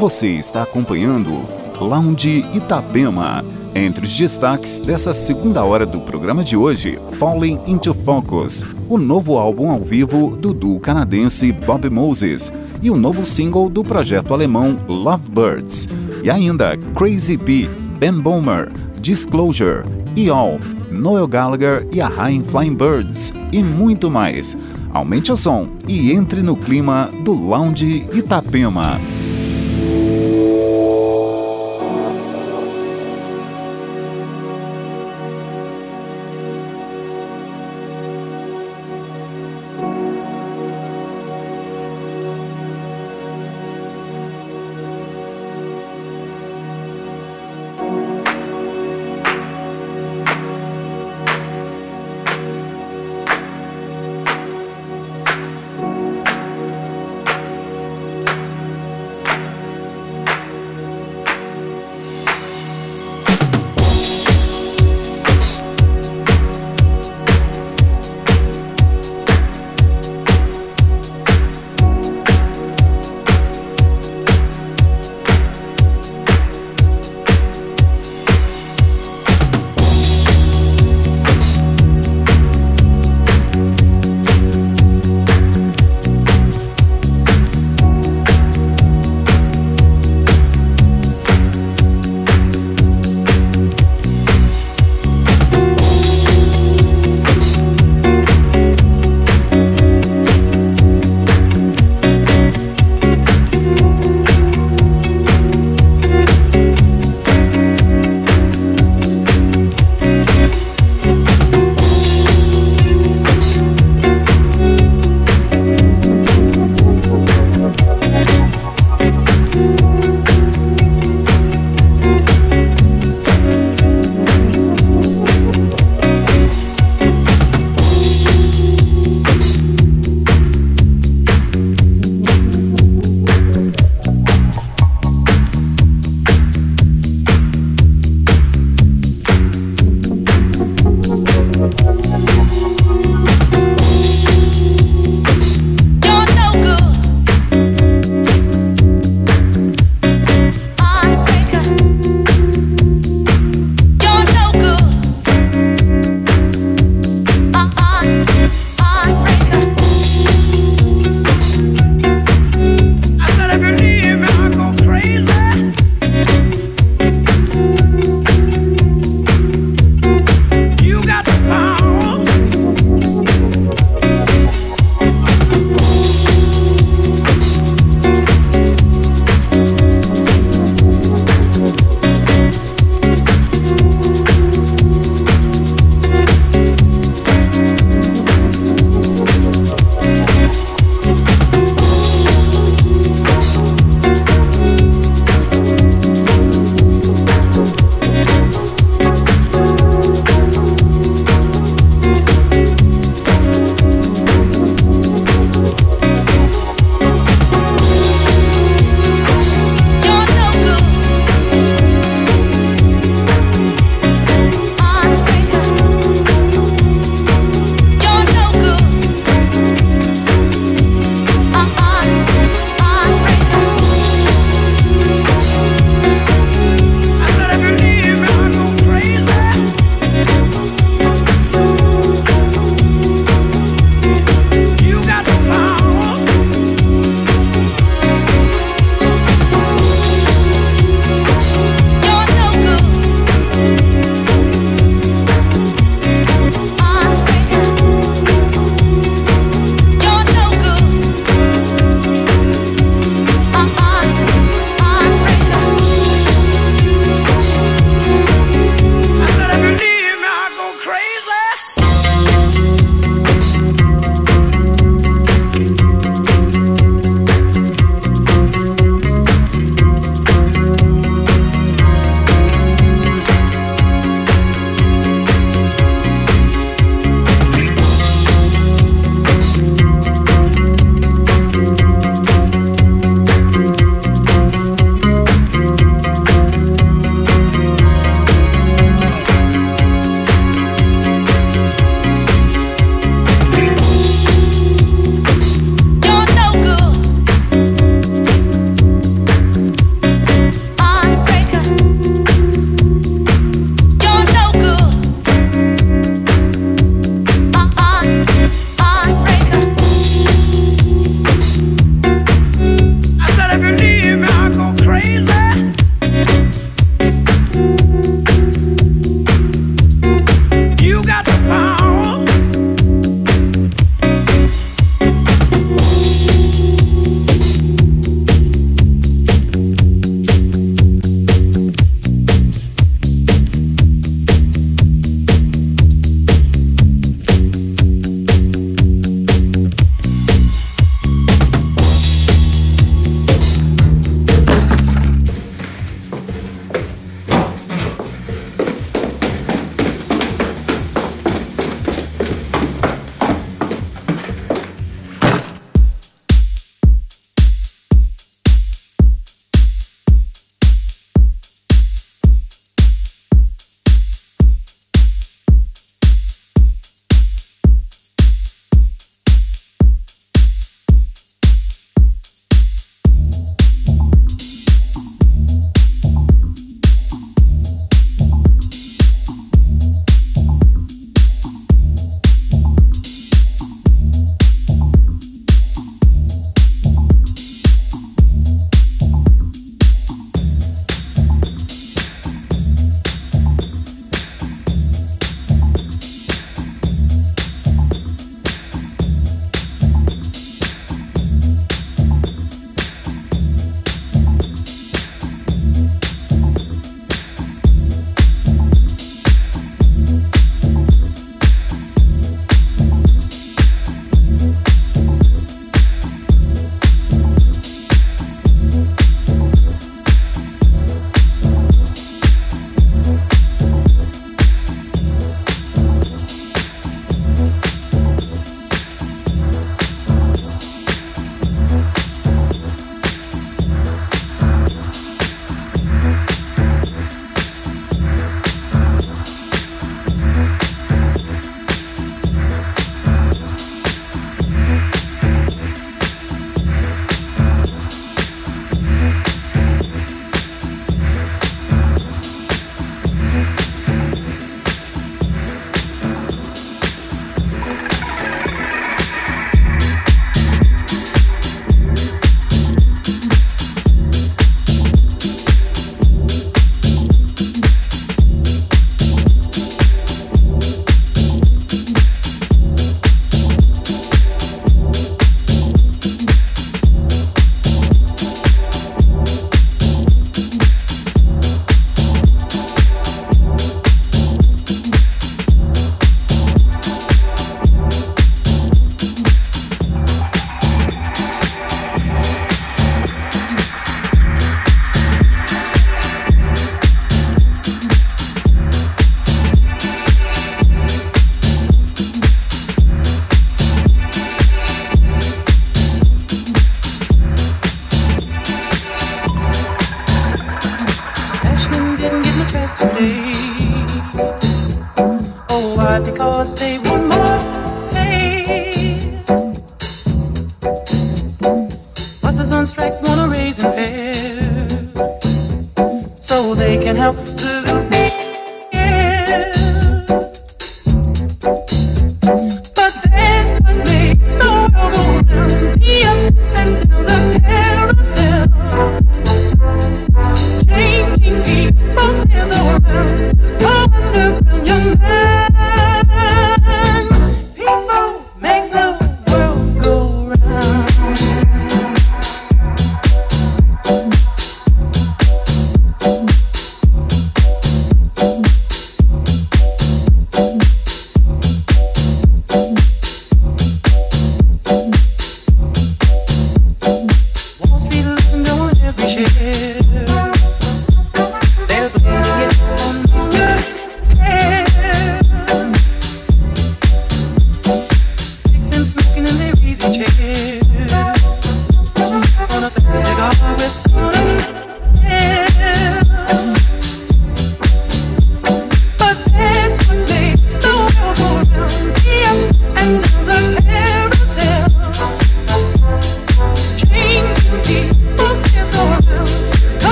Você está acompanhando Lounge Itapema. Entre os destaques dessa segunda hora do programa de hoje, Falling into Focus, o novo álbum ao vivo do duo canadense Bob Moses e o novo single do projeto alemão Lovebirds. E ainda Crazy P, Ben Bomer, Disclosure, E.All, Noel Gallagher e a High Flying Birds e muito mais. Aumente o som e entre no clima do Lounge Itapema.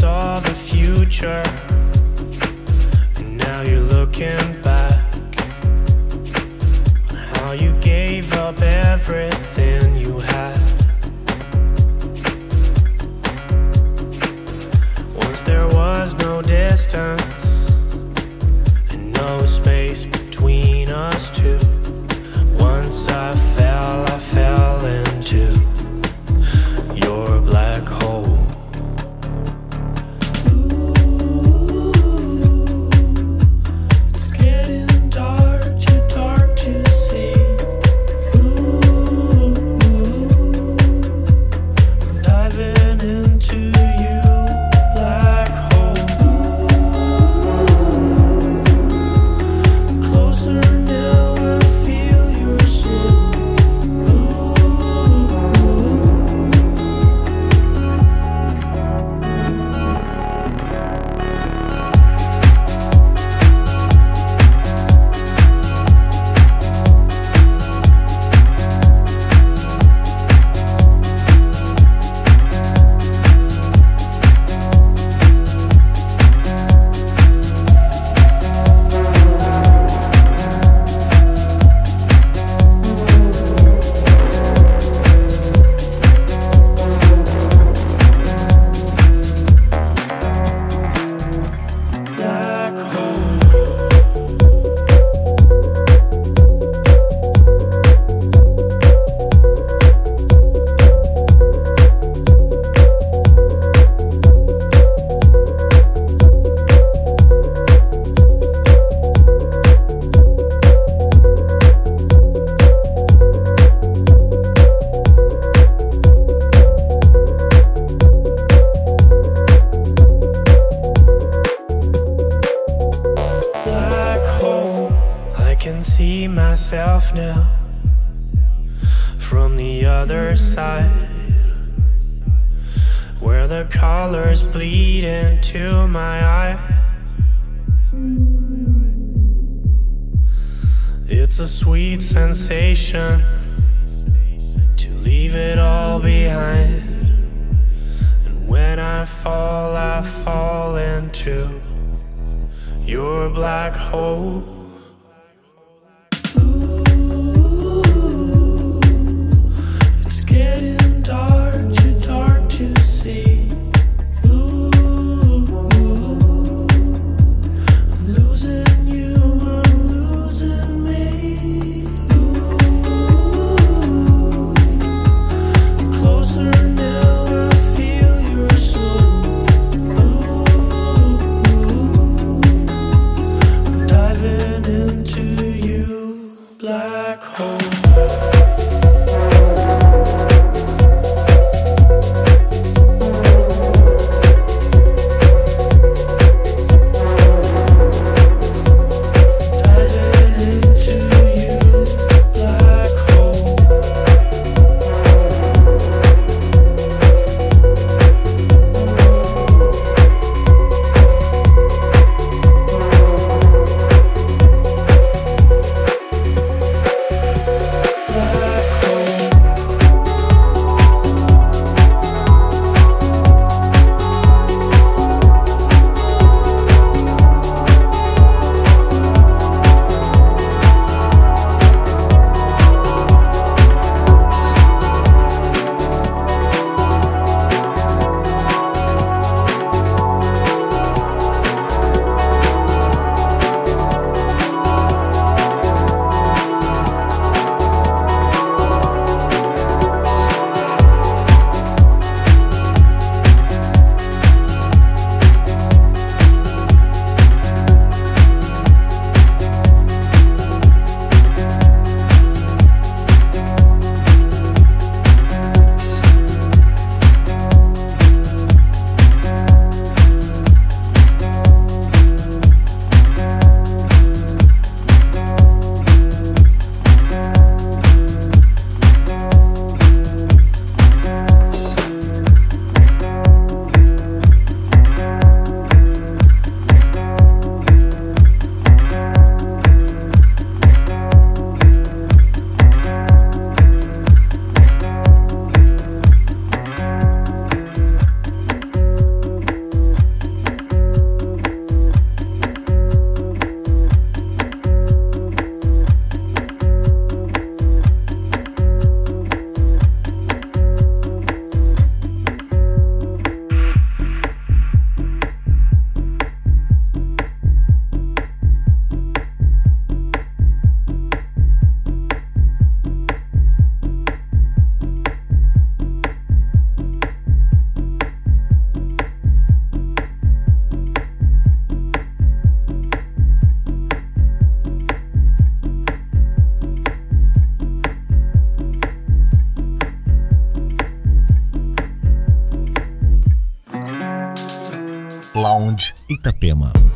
saw the future, and now you're looking back on how you gave up everything you had. Can see myself now from the other side, where the colors bleed into my eye. It's a sweet sensation to leave it all behind. And when I fall, I fall into your black hole. Itapema.